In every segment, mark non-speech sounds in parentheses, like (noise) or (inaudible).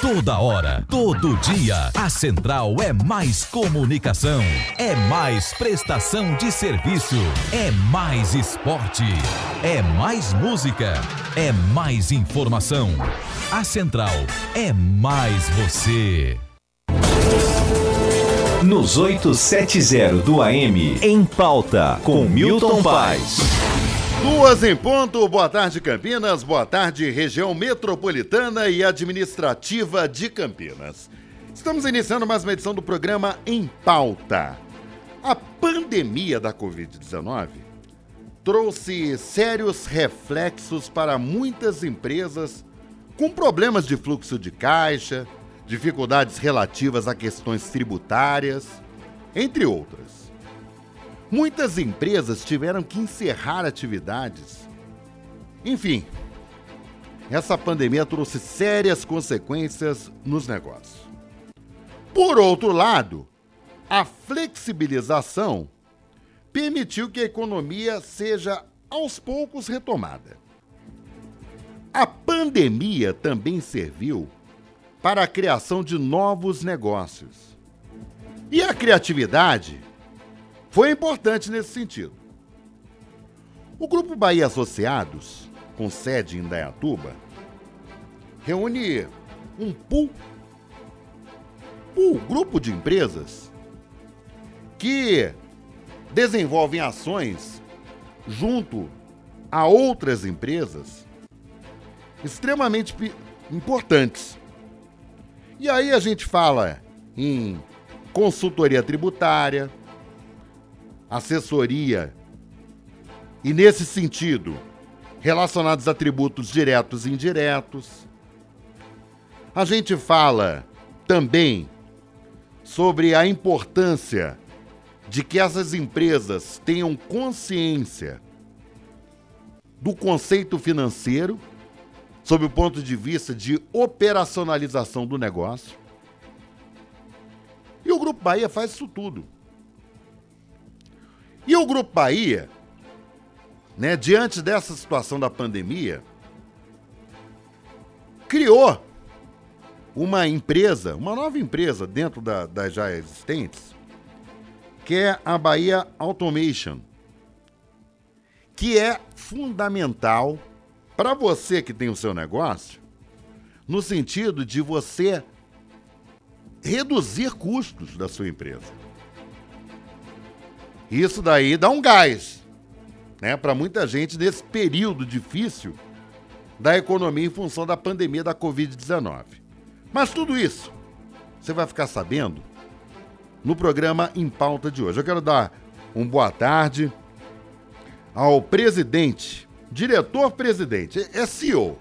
Toda hora, todo dia, a Central é mais comunicação, é mais prestação de serviço, é mais esporte, é mais música, é mais informação. A Central é mais você. Nos 870 do AM, em pauta, com Milton Paz. Duas em ponto, boa tarde Campinas, boa tarde região metropolitana e administrativa de Campinas. Estamos iniciando mais uma edição do programa Em Pauta. A pandemia da Covid-19 trouxe sérios reflexos para muitas empresas com problemas de fluxo de caixa, dificuldades relativas a questões tributárias, entre outras. Muitas empresas tiveram que encerrar atividades. Enfim, essa pandemia trouxe sérias consequências nos negócios. Por outro lado, a flexibilização permitiu que a economia seja aos poucos retomada. A pandemia também serviu para a criação de novos negócios. E a criatividade foi importante nesse sentido. O Grupo Bahia Associados, com sede em Dayatuba, reúne um pool, pool grupo de empresas que desenvolvem ações junto a outras empresas extremamente importantes. E aí a gente fala em consultoria tributária, assessoria e, nesse sentido, relacionados a tributos diretos e indiretos. A gente fala também sobre a importância de que essas empresas tenham consciência do conceito financeiro, sob o ponto de vista de operacionalização do negócio. E o Grupo Bahia faz isso tudo. E o Grupo Bahia, né, diante dessa situação da pandemia, criou uma empresa, uma nova empresa dentro da, das já existentes, que é a Bahia Automation, que é fundamental para você que tem o seu negócio, no sentido de você reduzir custos da sua empresa. Isso daí dá um gás, né, para muita gente nesse período difícil da economia em função da pandemia da Covid-19. Mas tudo isso você vai ficar sabendo no programa Em Pauta de hoje. Eu quero dar um boa tarde ao presidente, diretor-presidente, é CEO,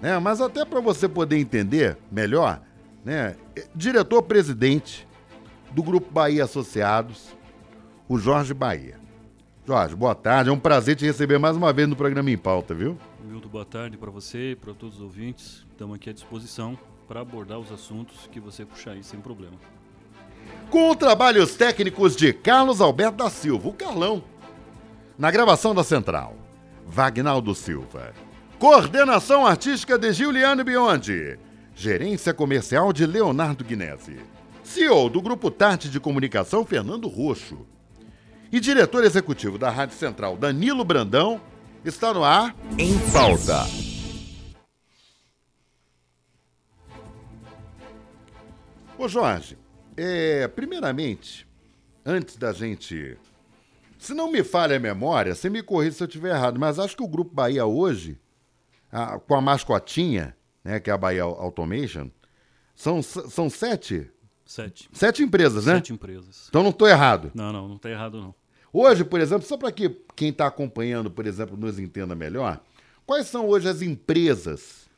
né? Mas até para você poder entender melhor, né? Diretor-presidente do Grupo Bahia Associados, o Jorge Bahia. Jorge, boa tarde. É um prazer te receber mais uma vez no programa Em Pauta, viu? Milton, boa tarde para você e para todos os ouvintes. Estamos aqui à disposição para abordar os assuntos que você puxar aí sem problema. Com trabalhos técnicos de Carlos Alberto da Silva, o Carlão. Na gravação da Central, Vagnaldo Silva. Coordenação artística de Giuliano Biondi. Gerência comercial de Leonardo Guinese. CEO do Grupo Tarte de Comunicação, Fernando Roxo e diretor executivo da Rádio Central, Danilo Brandão, está no ar em pauta. Ô Jorge, é, primeiramente, antes da gente. Se não me falha a memória, você me corrija se eu estiver errado, mas acho que o Grupo Bahia hoje, a, com a mascotinha, né, que é a Bahia Automation, são, são sete? Sete. Sete empresas, né? Sete empresas. Então não estou errado. Não, não, não está errado não. Hoje, por exemplo, só para que quem está acompanhando, por exemplo, nos entenda melhor, quais são hoje as empresas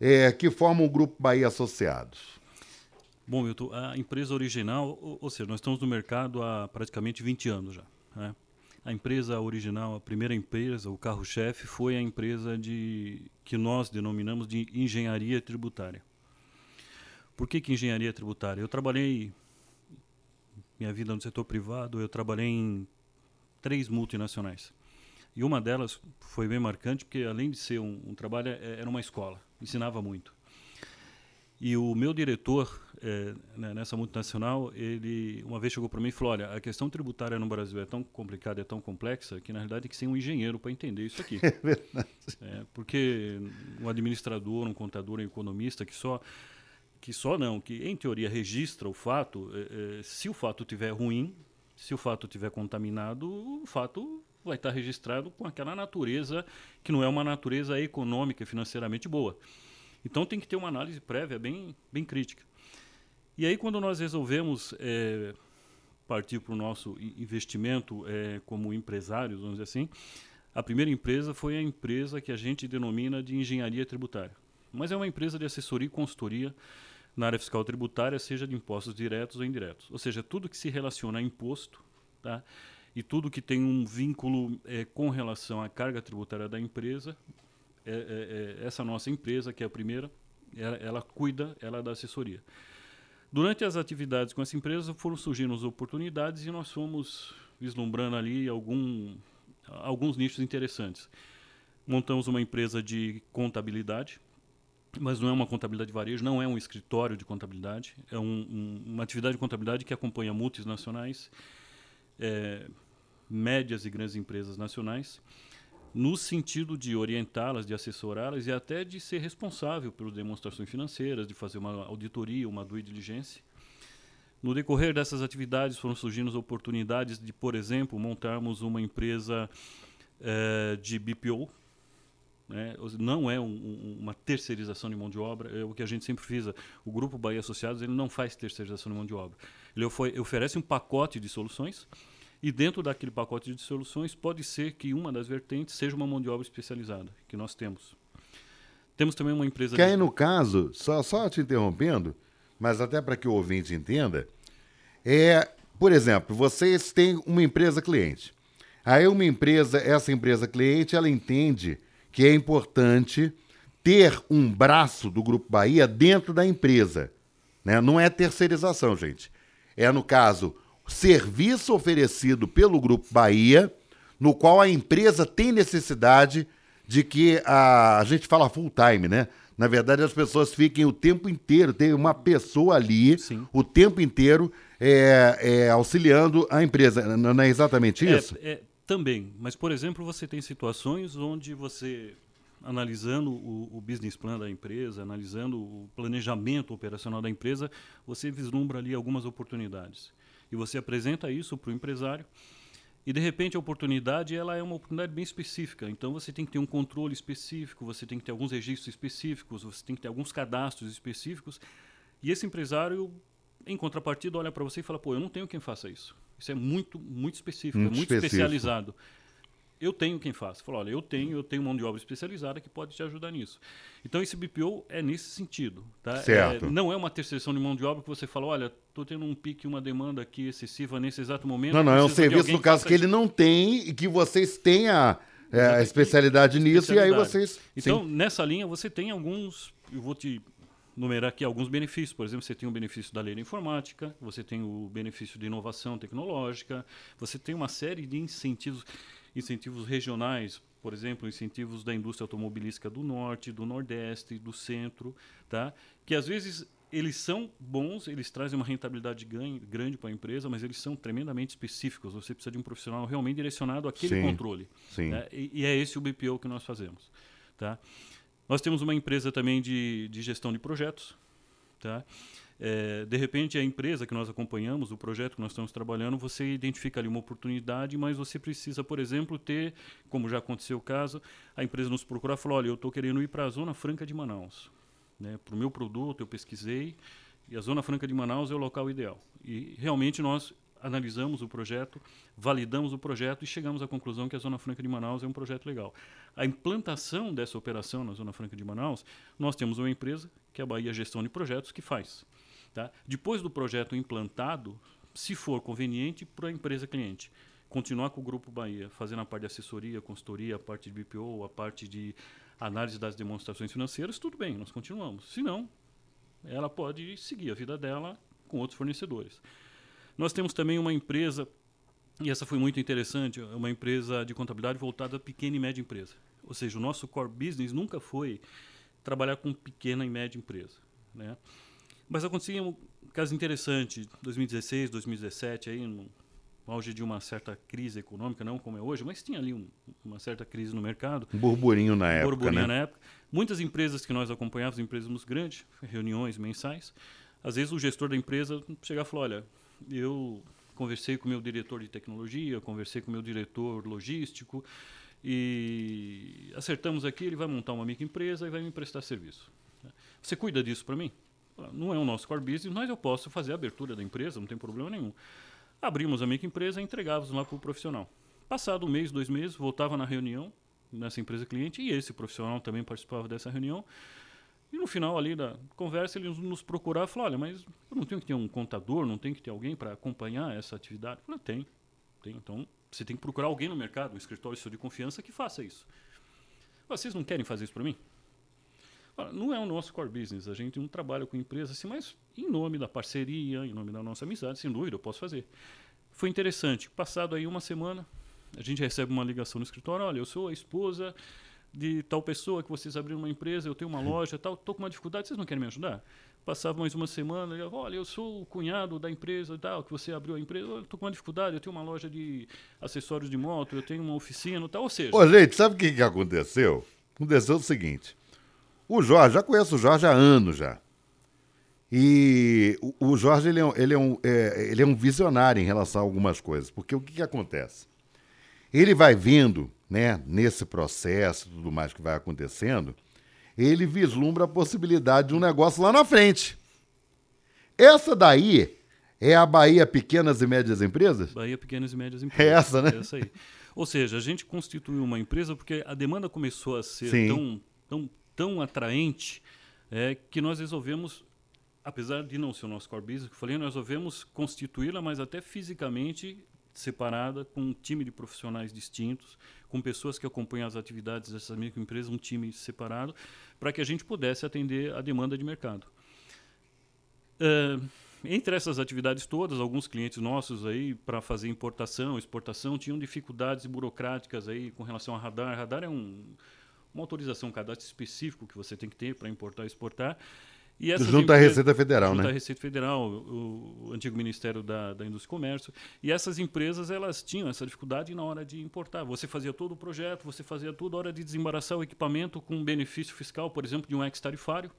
é, que formam o Grupo Bahia Associados? Bom, Milton, a empresa original, ou, seja, nós estamos no mercado há praticamente 20 anos já. Né? A empresa original, a primeira empresa, o carro-chefe, foi a empresa de, que nós denominamos de engenharia tributária. Por que, que engenharia tributária? Eu trabalhei minha vida no setor privado, eu trabalhei em três multinacionais. E uma delas foi bem marcante, porque além de ser um, um trabalho, é, era uma escola, ensinava muito. E o meu diretor é, né, nessa multinacional, ele uma vez chegou para mim e falou: Olha, a questão tributária no Brasil é tão complicada, é tão complexa, que na realidade tem que ser um engenheiro para entender isso aqui. (laughs) É verdade. É, porque um administrador, um contador, um economista que só. Que só não, que em teoria registra o fato, é, é se o fato tiver ruim, se o fato tiver contaminado, o fato vai estar registrado com aquela natureza que não é uma natureza econômica e financeiramente boa. Então tem que ter uma análise prévia bem, bem crítica. E aí quando nós resolvemos é, partir para o nosso investimento é, como empresários, vamos dizer assim, a primeira empresa foi a empresa que a gente denomina de engenharia tributária. Mas é uma empresa de assessoria e consultoria na área fiscal tributária, seja de impostos diretos ou indiretos. Ou seja, tudo que se relaciona a imposto, tá? e tudo que tem um vínculo é, com relação à carga tributária da empresa, é, é, é, essa nossa empresa, que é a primeira, ela, ela, cuida, ela dá assessoria. Durante as atividades com essa empresa foram surgindo as oportunidades e nós fomos vislumbrando ali algum, alguns nichos interessantes. Montamos uma empresa de contabilidade, mas não é uma contabilidade de varejo, não é um escritório de contabilidade, é um, um, uma atividade de contabilidade que acompanha multinacionais, é, médias e grandes empresas nacionais, no sentido de orientá-las, de assessorá-las e até de ser responsável pelas demonstrações financeiras, de fazer uma auditoria, uma due diligência. No decorrer dessas atividades foram surgindo as oportunidades de, por exemplo, montarmos uma empresa é, de BPO, né? não é um, um, uma terceirização de mão de obra, é o que a gente sempre fez. O Grupo Bahia Associados ele não faz terceirização de mão de obra. Ele oferece um pacote de soluções e dentro daquele pacote de soluções, pode ser que uma das vertentes seja uma mão de obra especializada, que nós temos. Temos também uma empresa. Que aí, no caso, só, só te interrompendo, mas até para que o ouvinte entenda, é, por exemplo, vocês têm uma empresa cliente. Aí, uma empresa, essa empresa cliente, ela entende que é importante ter um braço do Grupo Bahia dentro da empresa. Né? Não é terceirização, gente. É, no caso, serviço oferecido pelo Grupo Bahia, no qual a empresa tem necessidade de que a, a gente fala full time, né? Na verdade, as pessoas fiquem o tempo inteiro, tem uma pessoa ali Sim. o tempo inteiro é, é, auxiliando a empresa. Não é exatamente é, isso? É, também. Mas, por exemplo, você tem situações onde você, analisando o, o, business plan da empresa, analisando o planejamento operacional da empresa, você vislumbra ali algumas oportunidades e você apresenta isso para o empresário e de repente a oportunidade ela é uma oportunidade bem específica. Então você tem que ter um controle específico, você tem que ter alguns registros específicos, você tem que ter alguns cadastros específicos. E esse empresário, em contrapartida, olha para você e fala: pô, eu não tenho quem faça isso. Isso é muito, muito específico, muito é muito específico. especializado eu tenho quem faça. Fala, olha, eu tenho, eu tenho mão de obra especializada que pode te ajudar nisso. Então esse BPO é nesse sentido, tá? Certo. É, não é uma terceirização de mão de obra que você fala, olha, estou tendo um pique, uma demanda aqui excessiva nesse exato momento. Não, não, é um serviço no caso que ele não tem e que vocês têm a, é, a especialidade nisso especialidade. e aí vocês. Então, Sim. nessa linha, você tem alguns. Eu vou te numerar aqui alguns benefícios. Por exemplo, você tem o benefício da lei da informática, você tem o benefício de inovação tecnológica, você tem uma série de incentivos incentivos regionais, por exemplo, incentivos da indústria automobilística do norte, do nordeste, do centro, tá? que às vezes eles são bons, eles trazem uma rentabilidade ganho, grande para a empresa, mas eles são tremendamente específicos. Você precisa de um profissional realmente direcionado àquele sim, controle. Sim. Né? E, e, é esse o BPO que nós fazemos. Tá? Nós temos uma empresa também de, de gestão de projetos. Tá? É, de repente, a empresa que nós acompanhamos, o projeto que nós estamos trabalhando, você identifica ali uma oportunidade, mas você precisa, por exemplo, ter, como já aconteceu o caso, a empresa nos procurar e falar: olha, eu estou querendo ir para a Zona Franca de Manaus. Né? Para o meu produto, eu pesquisei, e a Zona Franca de Manaus é o local ideal. E realmente nós analisamos o projeto, validamos o projeto e chegamos à conclusão que a Zona Franca de Manaus é um projeto legal. A implantação dessa operação na Zona Franca de Manaus, nós temos uma empresa, que é a Bahia Gestão de Projetos, que faz. Tá? Depois do projeto implantado, se for conveniente para a empresa cliente, continuar com o Grupo Bahia, fazendo a parte de assessoria, consultoria, a parte de BPO, a parte de análise das demonstrações financeiras, tudo bem, nós continuamos. Se não, ela pode seguir a vida dela com outros fornecedores. Nós temos também uma empresa, e essa foi muito interessante, uma empresa de contabilidade voltada a pequena e média empresa. Ou seja, o nosso core business nunca foi trabalhar com pequena e média empresa. Né? Mas acontecia um caso interessante, 2016, 2017, aí, no auge de uma certa crise econômica, não como é hoje, mas tinha ali um, uma certa crise no mercado. Um burburinho na época, burburinho né? na época. Muitas empresas que nós acompanhávamos, empresas muito grandes, reuniões mensais, às vezes o gestor da empresa chegava e falou, olha, eu conversei com o meu diretor de tecnologia, conversei com o meu diretor logístico e acertamos aqui, ele vai montar uma microempresa e vai me prestar serviço. Você cuida disso para mim? Não é o nosso core business, mas eu posso fazer a abertura da empresa, não tem problema nenhum. Abrimos a microempresa e entregávamos lá para o profissional. Passado um mês, dois meses, voltava na reunião nessa empresa cliente e esse profissional também participava dessa reunião. E no final ali da conversa ele nos procurava e falou, olha, mas eu não tenho que ter um contador, não tenho que ter alguém para acompanhar essa atividade? Eu falei, tem, tem. Então você tem que procurar alguém no mercado, um escritório seu de confiança que faça isso. Vocês não querem fazer isso para mim? Não é o nosso core business, a gente não trabalha com empresa assim, mas em nome da parceria, em nome da nossa amizade, sem dúvida, eu posso fazer. Foi interessante. Passado aí uma semana, a gente recebe uma ligação no escritório, olha, eu sou a esposa de tal pessoa que vocês abriram uma empresa, eu tenho uma loja, tal, estou com uma dificuldade, vocês não querem me ajudar? Passava mais uma semana, eu, olha, eu sou o cunhado da empresa tal, que você abriu a empresa, eu estou com uma dificuldade, eu tenho uma loja de acessórios de moto, eu tenho uma oficina, tal, ou seja... Ô, gente, sabe o que, que aconteceu? Aconteceu o seguinte, o Jorge, já conheço o Jorge há anos já, e o, Jorge, ele, é, ele, é um, é, ele é um visionário em relação a algumas coisas, porque o que, que acontece? Ele vai vindo né, nesse processo tudo mais que vai acontecendo, ele vislumbra a possibilidade de um negócio lá na frente. Essa daí é a Bahia Pequenas e Médias Empresas? Bahia Pequenas e Médias Empresas. É essa, né? É essa aí. Ou seja, a gente constituiu uma empresa porque a demanda começou a ser tão, tão, tão atraente é, que nós resolvemos, apesar de não ser o nosso core business, que eu falei, nós resolvemos constituí-la, mas até fisicamente separada, com um time de profissionais distintos, com pessoas que acompanham as atividades dessas microempresas, um time separado, para que a gente pudesse atender a demanda de mercado. Uh, entre essas atividades todas, alguns clientes nossos aí para fazer importação, exportação, tinham dificuldades burocráticas aí com relação a radar. Radar é um, uma autorização, um cadastro específico que você tem que ter para importar e exportar. E junto à Receita Federal, junto né? Junto à Receita Federal, o, o, antigo Ministério da, da Indústria e Comércio. E essas empresas, elas tinham essa dificuldade na hora de importar. Você fazia todo o projeto, você fazia tudo, na hora de desembaraçar o equipamento com benefício fiscal, por exemplo, de um ex-tarifário.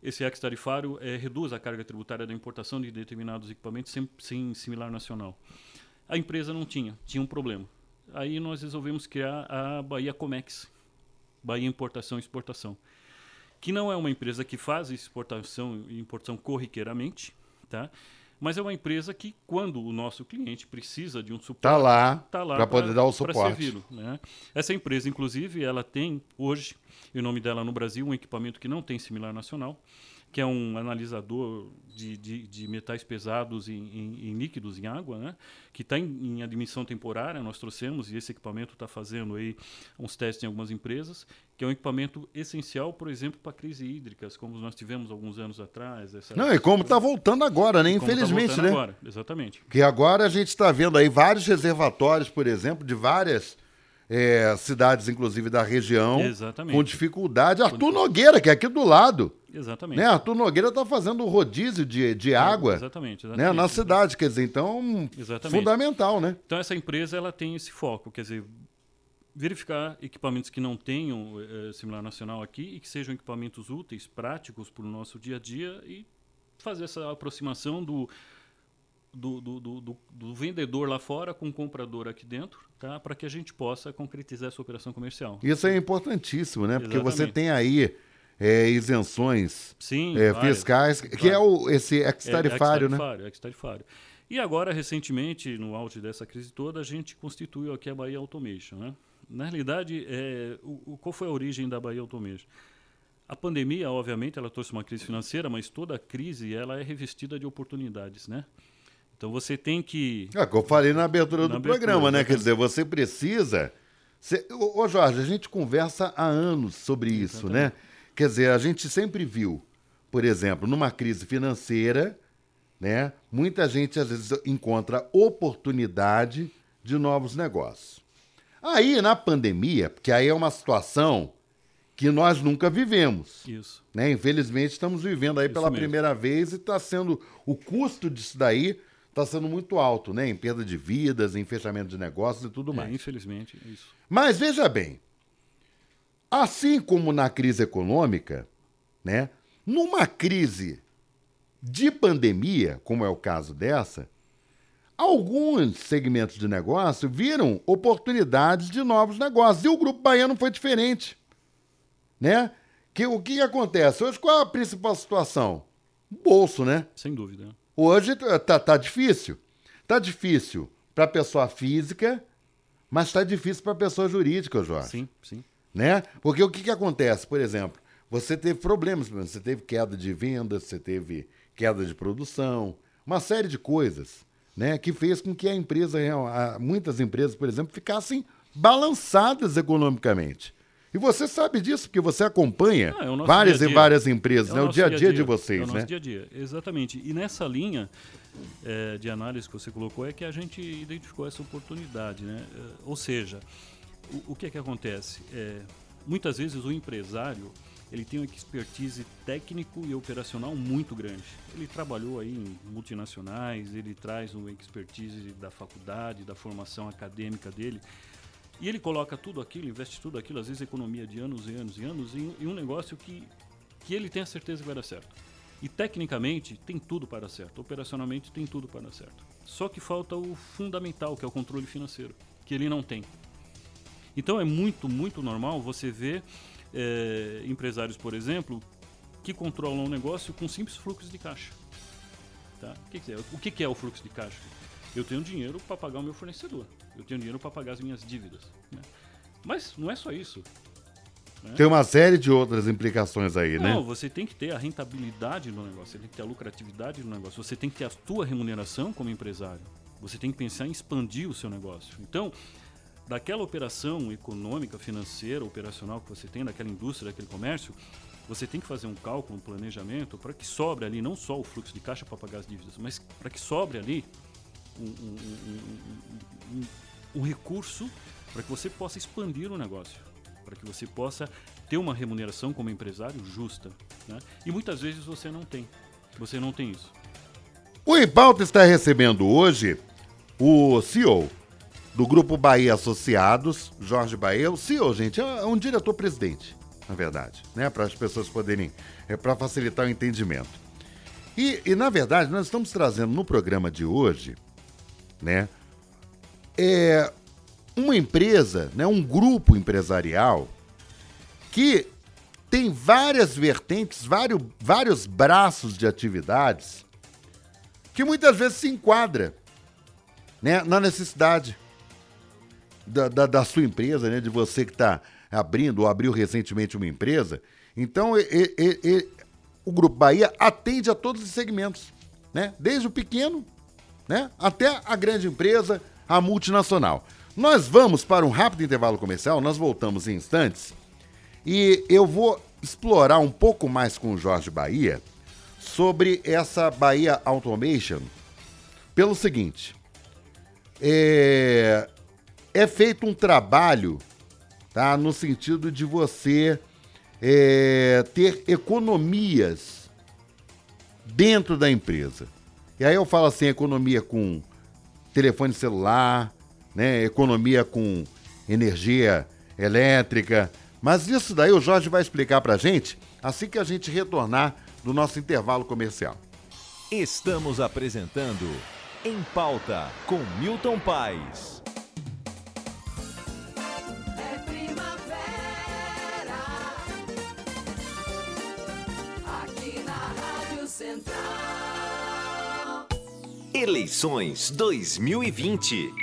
Esse ex-tarifário é, reduz a carga tributária da importação de determinados equipamentos sem, sem similar nacional. A empresa não tinha, tinha um problema. Aí nós resolvemos criar a Bahia Comex, Bahia Importação e Exportação que não é uma empresa que faz exportação e importação corriqueiramente, tá? mas é uma empresa que, quando o nosso cliente precisa de um suporte, está lá, tá lá para poder dar o suporte. Né? Essa empresa, inclusive, ela tem hoje, em nome dela no Brasil, um equipamento que não tem similar nacional, que é um analisador de, de, de metais pesados em, em, em, líquidos, em água, né? que está em, em, admissão temporária, nós trouxemos, e esse equipamento está fazendo aí uns testes em algumas empresas, que é um equipamento essencial, por exemplo, para crises hídricas, como nós tivemos alguns anos atrás. Não, e como está voltando agora, né? Tá Infelizmente, tá né? Agora, exatamente. Que agora a gente está vendo aí vários reservatórios, por exemplo, de várias é, cidades, inclusive da região, Exatamente. com dificuldade. Arthur Nogueira, que é aqui do lado. Exatamente. Né? Arthur Nogueira está fazendo o rodízio de, de água. Exatamente, exatamente. Né? Na cidade, quer dizer, então, exatamente. fundamental, né? Então, essa empresa ela tem esse foco, quer dizer, verificar equipamentos que não tenham é, similar nacional aqui e que sejam equipamentos úteis, práticos para o nosso dia a dia e fazer essa aproximação do do, do, do, do, vendedor lá fora com o comprador aqui dentro, tá? para que a gente possa concretizar essa operação comercial. Isso é importantíssimo, né? Porque você tem aí é, isenções Sim, é, fiscais, que é o, esse ex-tarifário, é, né? Ex-tarifário. E agora, recentemente, no auge dessa crise toda, a gente constituiu aqui a Bahia Automation. Né? Na realidade, é, o, o, qual foi a origem da Bahia Automation? A pandemia, obviamente, ela trouxe uma crise financeira, mas toda crise ela é revestida de oportunidades, né? Então você tem que. É, que eu falei na abertura na do abertura, programa, né? Quer dizer, você precisa. Você... Ô, Jorge, a gente conversa há anos sobre isso, Exatamente. né? Quer dizer, a gente sempre viu, por exemplo, numa crise financeira, né? Muita gente às vezes encontra oportunidade de novos negócios. Aí, na pandemia, porque aí é uma situação que nós nunca vivemos. Isso. Né? Infelizmente, estamos vivendo aí Isso pela mesmo. primeira vez e está sendo. O custo disso daí está sendo muito alto, né? Em perda de vidas, em fechamento de negócios e tudo É, mais. infelizmente, isso. Mas veja bem, assim como na crise econômica, né? Numa crise de pandemia, como é o caso dessa, alguns segmentos de negócio viram oportunidades de novos negócios. E o Grupo Baiano foi diferente. Né? Que, o que acontece? Hoje, qual é a principal situação? Bolso, né? Sem dúvida. Hoje tá, tá difícil. Tá difícil para pessoa física, mas tá difícil para pessoa jurídica, Jorge. Sim, sim. Né? Porque o que, que acontece? Por exemplo, você teve problemas, você teve queda de vendas, você teve queda de produção, uma série de coisas, né? Que fez com que a empresa, muitas empresas, por exemplo, ficassem balançadas economicamente. E você sabe disso, porque você acompanha é várias dia a e dia. várias empresas, É né? O dia a dia, de É o vocês, nosso né? dia a dia, exatamente. E nessa linha eh, de análise que você colocou é que a gente identificou essa oportunidade, né? Eh, ou seja, o, o que é que acontece? Eh, muitas vezes o empresário ele tem uma expertise técnico e operacional muito grande. Ele trabalhou aí em multinacionais, ele traz uma expertise da faculdade, da formação acadêmica dele. E ele coloca tudo aquilo, investe tudo aquilo, às vezes economia de anos e anos e anos, em, em um negócio que, que ele tem a certeza que vai dar certo. E tecnicamente tem tudo para dar certo, operacionalmente tem tudo para dar certo. Só que falta o fundamental, que é o controle financeiro, que ele não tem. Então é muito, muito normal você ver eh, empresários, por exemplo, que controlam o negócio com simples fluxos de caixa. Tá? O, que, que é? o que, que é o fluxo de caixa? Eu tenho dinheiro para pagar o meu fornecedor, eu tenho dinheiro para pagar as minhas dívidas. né? Mas não é só isso. né? Tem uma série de outras implicações aí, Não, né? você tem que ter a rentabilidade no negócio, você tem que ter a lucratividade no negócio, você tem que ter a tua remuneração como empresário. Você tem que pensar em expandir o seu negócio. Então, daquela operação econômica, financeira, operacional que você tem, daquela indústria, daquele comércio, você tem que fazer um cálculo, um planejamento para que sobre ali não só o fluxo de caixa para pagar as dívidas, mas para que sobre ali um, um- um- recurso para que você possa expandir o negócio, para que você possa ter uma remuneração como empresário justa. né? E muitas vezes você não tem. Você não tem isso. O Pauta está recebendo hoje o CEO do Grupo Bahia Associados, Jorge Bahia. O CEO, gente, é um diretor-presidente, na verdade, né? Para as pessoas poderem, é para facilitar o entendimento. E, e, na verdade, nós estamos trazendo no programa de hoje, né? É uma empresa, né? Um grupo empresarial que tem várias vertentes, vários, vários braços de atividades que muitas vezes se enquadra né, na necessidade da, da, da sua empresa, né, de você que está abrindo ou abriu recentemente uma empresa. Então, e- e- e- o Grupo Bahia atende a todos os segmentos, né, desde o pequeno né, até a grande empresa, a multinacional. Nós vamos para um rápido intervalo comercial, nós voltamos em instantes e eu vou explorar um pouco mais com o Jorge Bahia sobre essa Bahia Automation pelo seguinte: é, é feito um trabalho, tá, no sentido de você é, ter economias dentro da empresa. E aí eu falo assim, economia com telefone celular, né, economia com energia elétrica. Mas isso daí o Jorge vai explicar pra gente assim que a gente retornar do nosso intervalo comercial. Estamos apresentando Em Pauta com Milton Paes. Eleições 2020.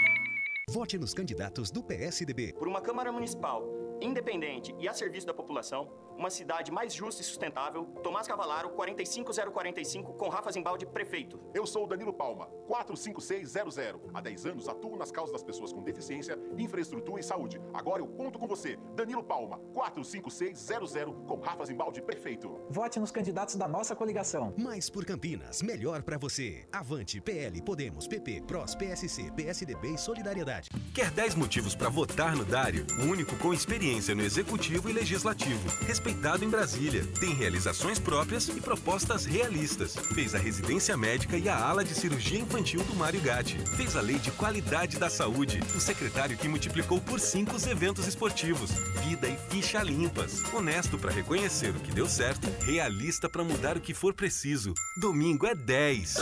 Vote nos candidatos do PSDB. por uma Câmara Municipal independente e a serviço da população, uma cidade mais justa e sustentável. Tomás Cavalaro, 45045, com Rafa Zimbaldi, prefeito. Eu sou o Danilo Palma, 45600. Há 10 anos atuo nas causas das pessoas com deficiência, infraestrutura e saúde. Agora eu conto com você, Danilo Palma, 45600, com Rafa Zimbaldi, prefeito. Vote nos candidatos da nossa coligação. Mais por Campinas, melhor pra você. Avante, PL, Podemos, PP, PROS, PSC, PSDB e Solidariedade. Quer 10 motivos pra votar no Dário? O único com experiência no executivo e legislativo. Respeitado em Brasília. Tem realizações próprias e propostas realistas. Fez a residência médica e a ala de cirurgia infantil do Mário Gatti. Fez a lei de qualidade da saúde. O secretário que multiplicou por 5 os eventos esportivos. Vida e ficha limpas. Honesto pra reconhecer o que deu certo. Realista pra mudar o que for preciso. Domingo é 10.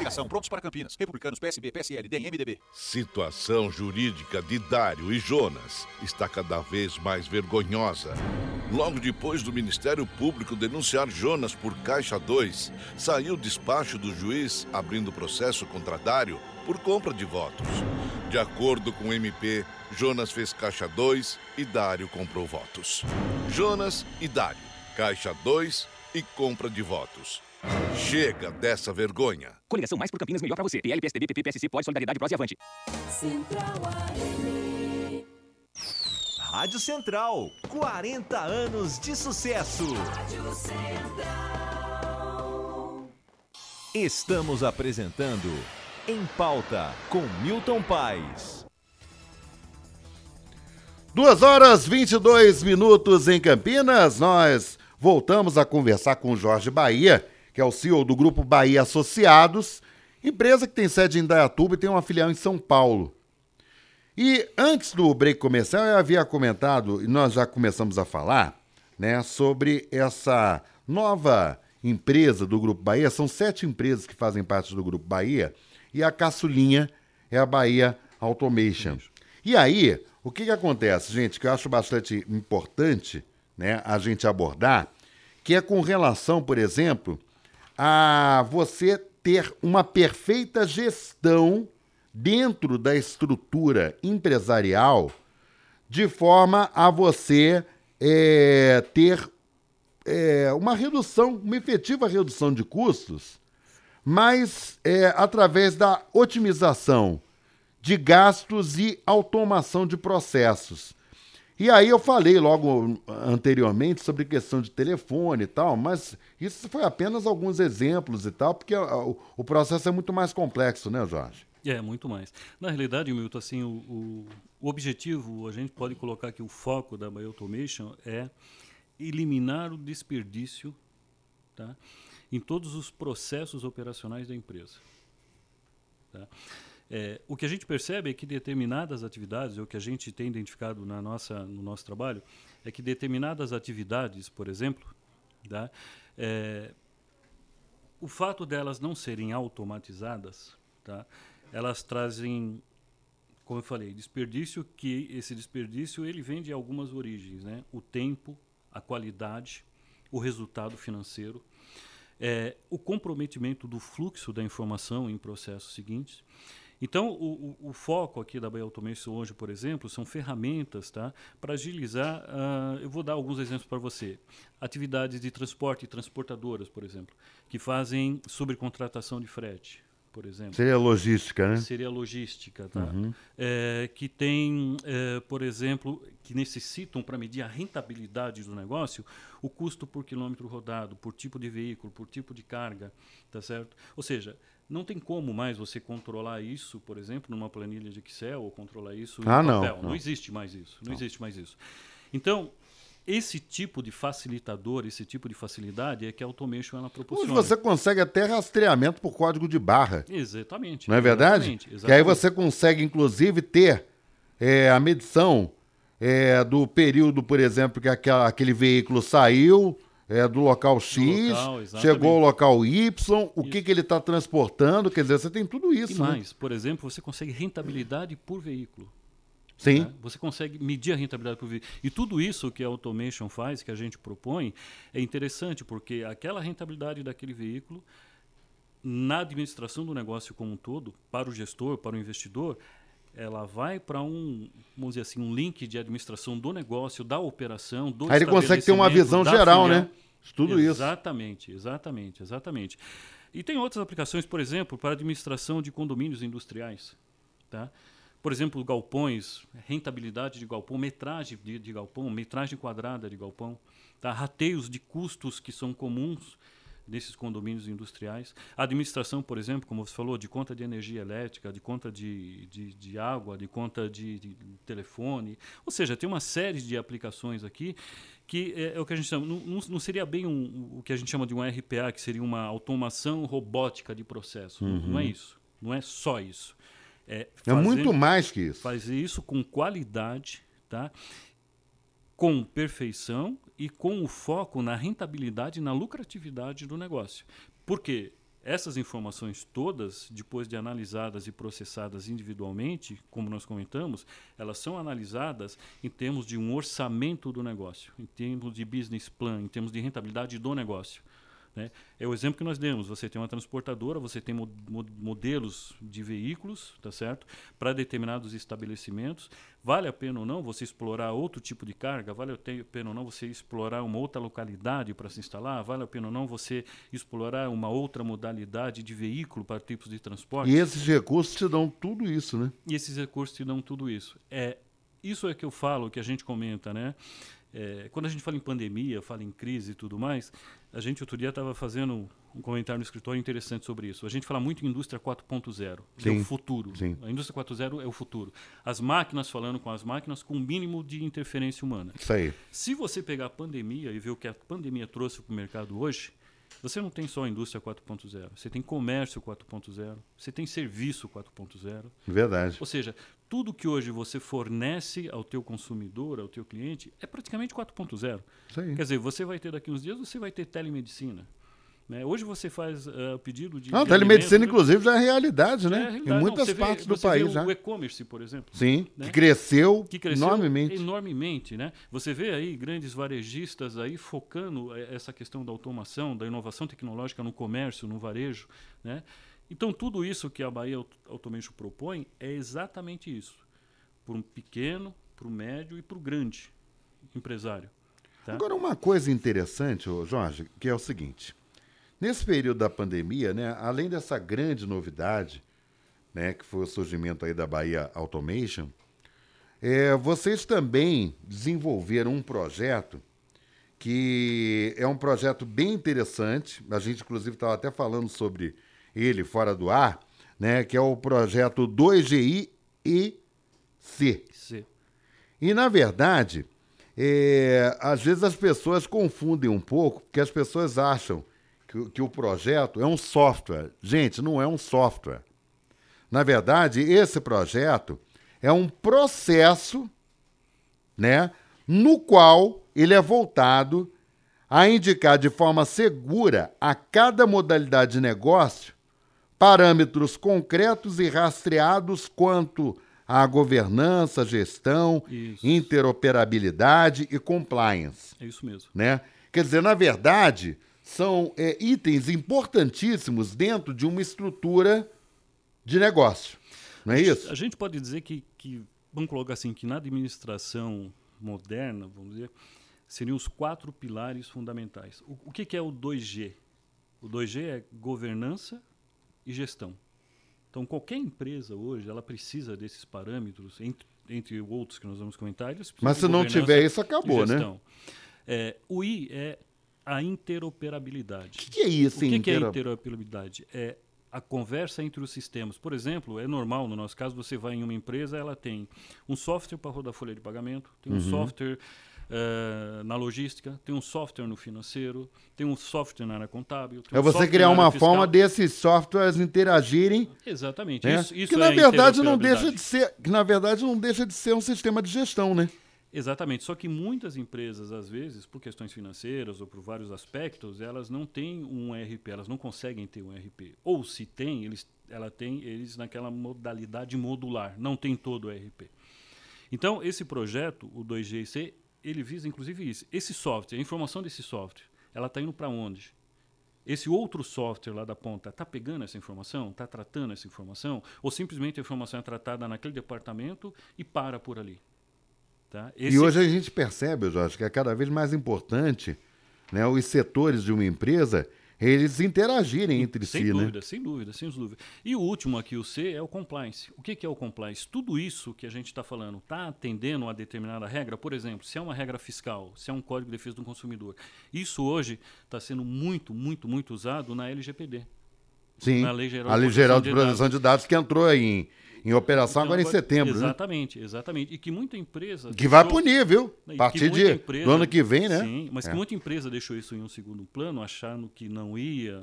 Coligação Prontos para Campinas. Republicanos, PSB, PSL, DEM, MDB. Situação jurídica de Dário e Jonas está cada vez mais vergonhosa. Logo depois do Ministério Público denunciar Jonas por Caixa 2, saiu o despacho do juiz abrindo processo contra Dário por compra de votos. De acordo com o MP, Jonas fez Caixa 2 e Dário comprou votos. Jonas e Dário, Caixa 2 e compra de votos. Chega dessa vergonha. Coligação Mais por Campinas, melhor pra você. PL, PSDB, PP, PSC, pode, solidariedade, prós e avante. Central AM. Rádio Central, 40 anos de sucesso. Rádio Central. Estamos apresentando Em Pauta com Milton Paes. Duas horas 22 minutos em Campinas. Nós voltamos a conversar com Jorge Bahia, que é o CEO do Grupo Bahia Associados, empresa que tem sede em Dayatuba e tem uma filial em São Paulo. E antes do break comercial, eu havia comentado, e nós já começamos a falar, né, sobre essa nova empresa do Grupo Bahia. São sete empresas que fazem parte do Grupo Bahia, e a caçulinha é a Bahia Automation. E aí, o que, que acontece, gente, que eu acho bastante importante né, a gente abordar, que é com relação, por exemplo, a você ter uma perfeita gestão dentro da estrutura empresarial, de forma a você é, ter é, uma redução, uma efetiva redução de custos, mas é, através da otimização de gastos e automação de processos. E aí eu falei logo anteriormente sobre questão de telefone e tal, mas isso foi apenas alguns exemplos e tal, porque o, o processo é muito mais complexo, né, Jorge? É, muito mais. Na realidade, Milton, assim, o, o, o objetivo, a gente pode colocar que o foco da Bioautomation é eliminar o desperdício tá, em todos os processos operacionais da empresa. Tá? É, o que a gente percebe é que determinadas atividades, ou que a gente tem identificado na nossa, no nosso trabalho, é que determinadas atividades, por exemplo, tá, é, o fato delas não serem automatizadas, tá, elas trazem, como eu falei, desperdício, que esse desperdício ele vem de algumas origens, né? o tempo, a qualidade, o resultado financeiro, é, o comprometimento do fluxo da informação em processos seguintes. Então, o, o, o, foco aqui da Bahia Automation hoje, por exemplo, são ferramentas tá, para agilizar. Uh, eu vou dar alguns exemplos para você. Atividades de transporte, transportadoras, por exemplo, que fazem sobrecontratação de frete por exemplo. Seria logística, né? Seria logística, tá? Uhum. É, que tem, é, por exemplo, que necessitam para medir a rentabilidade do negócio, o custo por quilômetro rodado, por tipo de veículo, por tipo de carga, tá certo? Ou seja, não tem como mais você controlar isso, por exemplo, numa planilha de Excel ou controlar isso ah, em papel. Não, não. não existe mais isso. Não, não existe mais isso. Então, esse tipo de facilitador, esse tipo de facilidade é que a Automation ela proporciona. Hoje você consegue até rastreamento por código de barra. Exatamente. Não é verdade? Exatamente, exatamente. Que aí você consegue, inclusive, ter é, a medição é, do período, por exemplo, que aquela, aquele veículo saiu é, do local X, local, chegou ao local Y, o que, que ele está transportando, quer dizer, você tem tudo isso. E né? mais, por exemplo, você consegue rentabilidade por veículo. Sim. Né? Você consegue medir a rentabilidade por vídeo. E tudo isso que a Automation faz, que a gente propõe, é interessante, porque aquela rentabilidade daquele veículo, na administração do negócio como um todo, para o gestor, para o investidor, ela vai para um, vamos dizer assim, um link de administração do negócio, da operação, do Aí ele consegue ter uma visão geral, filial. né? De tudo isso. Exatamente, exatamente, exatamente. E tem outras aplicações, por exemplo, para administração de condomínios industriais. Tá? Por exemplo, galpões, rentabilidade de galpão, metragem de, de galpão, metragem quadrada de galpão, tá? rateios de custos que são comuns nesses condomínios industriais. A administração, por exemplo, como você falou, de conta de energia elétrica, de conta de, de, de água, de conta de, de telefone. Ou seja, tem uma série de aplicações aqui que é, é o que a gente chama, não, não- seria bem um- o que a gente chama de um RPA, que seria uma automação robótica de processo. Não- Não é Uhum. isso. Não é só isso. É, É muito mais que isso. Fazer isso com qualidade, tá? com perfeição e com o foco na rentabilidade e na lucratividade do negócio. Porque essas informações todas, depois de analisadas e processadas individualmente, como nós comentamos, elas são analisadas em termos de um orçamento do negócio, em termos de business plan, em termos de rentabilidade do negócio. Né? É o exemplo que nós demos. Você tem uma transportadora, você tem mo- mo- modelos de veículos, tá certo? Para determinados estabelecimentos. Vale a pena ou não você explorar outro tipo de carga? Vale a pena ou não você explorar uma outra localidade para se instalar? Vale a pena ou não você explorar uma outra modalidade de veículo para tipos de transporte? E esses recursos te dão tudo isso, né? E esses recursos te dão tudo isso. É, isso é que eu falo, que a gente comenta, né? É, quando a gente fala em pandemia, fala em crise e tudo mais, a gente outro dia estava fazendo um comentário no escritório interessante sobre isso. A gente fala muito em indústria 4.0, que é o futuro. sim. A indústria 4.0 é o futuro. As máquinas falando com as máquinas com o mínimo de interferência humana. Isso aí. Se você pegar a pandemia e ver o que a pandemia trouxe para o mercado hoje, você não tem só a indústria 4.0, você tem comércio 4.0, você tem serviço 4.0. Verdade. Ou seja, tudo que hoje você fornece ao teu consumidor, ao teu cliente, é praticamente 4.0. Isso aí. Quer dizer, você vai ter daqui uns dias, você vai ter telemedicina. né? Hoje você faz ah, pedido de. Não, telemedicina, inclusive, já é realidade, né? é em realidade. muitas Não, você vê- partes do país o, já. O e-commerce, por exemplo. Sim, né? que cresceu Que cresceu enormemente. enormemente, né? Você vê aí grandes varejistas aí focando eh, essa questão da automação, da inovação tecnológica no comércio, no varejo, né? Então tudo isso que a Bahia Aut- Automation propõe é exatamente isso, para um pequeno, para o médio e para o grande empresário. tá? Agora, uma coisa interessante, Jorge, que é o seguinte. Nesse período da pandemia, né, além dessa grande novidade, né, que foi o surgimento aí da Bahia Automation, é, vocês também desenvolveram um projeto que é um projeto bem interessante. A gente, inclusive, estava até falando sobre ele fora do ar, né, que é o projeto 2GI e C. C. E, na verdade, é, às vezes as pessoas confundem um pouco, porque as pessoas acham que, o- que o projeto é um software. Gente, não é um software. Na verdade, esse projeto é um processo né, no qual ele é voltado a indicar de forma segura a cada modalidade de negócio parâmetros concretos e rastreados quanto à governança, gestão, Isso. interoperabilidade e compliance. É isso mesmo. Né? Quer dizer, na verdade, são é, itens importantíssimos dentro de uma estrutura de negócio. Não é isso? A gente pode dizer que, que, vamos colocar assim, que na administração moderna, vamos dizer, seriam os quatro pilares fundamentais. O, o que, que é o 2G? O 2G é governança e gestão. Então, qualquer empresa hoje, ela precisa desses parâmetros, entre, entre outros que nós vamos comentar. Mas se não tiver isso, acabou, né? É, o I é a interoperabilidade. O que é isso, O que, que é intero- interoperabilidade? É a conversa entre os sistemas. Por exemplo, é normal, no nosso caso, você vai em uma empresa, ela tem um software para rodar folha de pagamento, tem um Uhum. software eh, na logística, tem um software no financeiro, tem um software na área contábil. É um você criar uma fiscal. forma desses softwares interagirem. Exatamente. né? Isso, isso que é na verdade não deixa de ser, que na verdade não deixa de ser um sistema de gestão, né? Exatamente. Só que muitas empresas, às vezes, por questões financeiras ou por vários aspectos, elas não têm um ERP, elas não conseguem ter um ERP. Ou se tem, eles, ela tem eles naquela modalidade modular, não tem todo o ERP. Então, esse projeto, o 2GC, ele visa inclusive isso. Esse software, a informação desse software, ela está indo para onde? esse outro software lá da ponta está pegando essa informação, está tratando essa informação, ou simplesmente a informação é tratada naquele departamento e para por ali. Tá? E hoje a gente percebe, Jorge, que é cada vez mais importante né, os setores de uma empresa eles interagirem entre sem si, dúvida, né? Sem dúvida, sem dúvida. E o último aqui, o C, é o compliance. O que, que é o compliance? Tudo isso que a gente está falando está atendendo a determinada regra? Por exemplo, se é uma regra fiscal, se é um código de defesa do consumidor. Isso hoje está sendo muito, muito, muito usado na LGPD. Sim, na Lei Geral, a Lei Geral de Proteção de Dados que entrou aí em, em operação Então, agora em setembro, né? Exatamente, exatamente. E que muita empresa. Que vai deixou- punir, viu? A partir de- empresa- do ano que vem, né? Sim, mas É. que muita empresa deixou isso em um segundo plano, achando que não ia.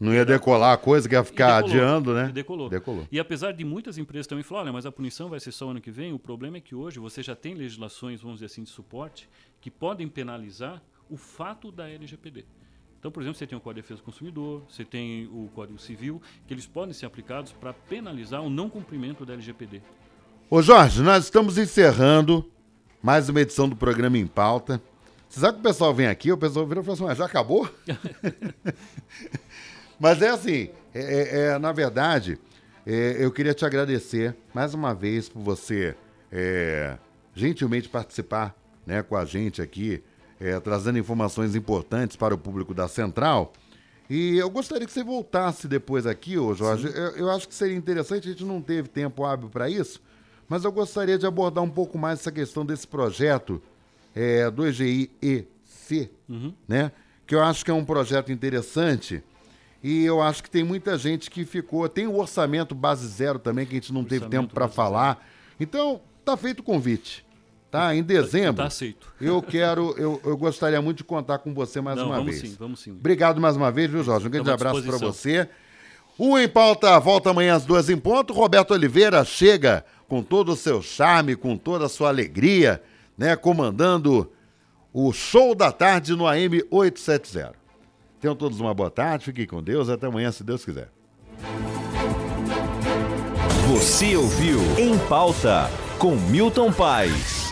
Não ia decolar a coisa, que ia ficar decolou, adiando, né? e Decolou. Decolou. E apesar de muitas empresas também falar, olha, mas a punição vai ser só ano que vem, o problema é que hoje você já tem legislações, vamos dizer assim, de suporte, que podem penalizar o fato da LGPD. Então, por exemplo, você tem o Código de Defesa do Consumidor, você tem o Código Civil, que eles podem ser aplicados para penalizar o não cumprimento da LGPD. Ô Jorge, nós estamos encerrando mais uma edição do programa Em Pauta. Você sabe que o pessoal vem aqui, o pessoal vira e fala assim, mas já acabou? (laughs) mas é assim, é, é- é, na verdade, é, eu queria te agradecer mais uma vez por você é, gentilmente participar né, com a gente aqui, é, trazendo informações importantes para o público da Central. E eu gostaria que você voltasse depois aqui, ô Jorge. Eu, eu acho que seria interessante, a gente não teve tempo hábil para isso, mas eu gostaria de abordar um pouco mais essa questão desse projeto é, do EGI-EC, Uhum. né? Que eu acho que é um projeto interessante e eu acho que tem muita gente que ficou. Tem o orçamento base zero também, que a gente não teve tempo para falar. Então, tá feito o convite. Tá? Em dezembro. Tá aceito. Eu quero, eu, eu gostaria muito de contar com você mais Não, uma vamos vez. sim, vamos sim. Obrigado mais uma vez, viu, Jorge? Um grande abraço para você. O Em Pauta volta amanhã às duas em ponto. Roberto Oliveira chega com todo o seu charme, com toda a sua alegria, né? Comandando o show da tarde no AM 870. Tenham todos uma boa tarde, fiquem com Deus. Até amanhã, se Deus quiser. Você ouviu Em Pauta com Milton Paes.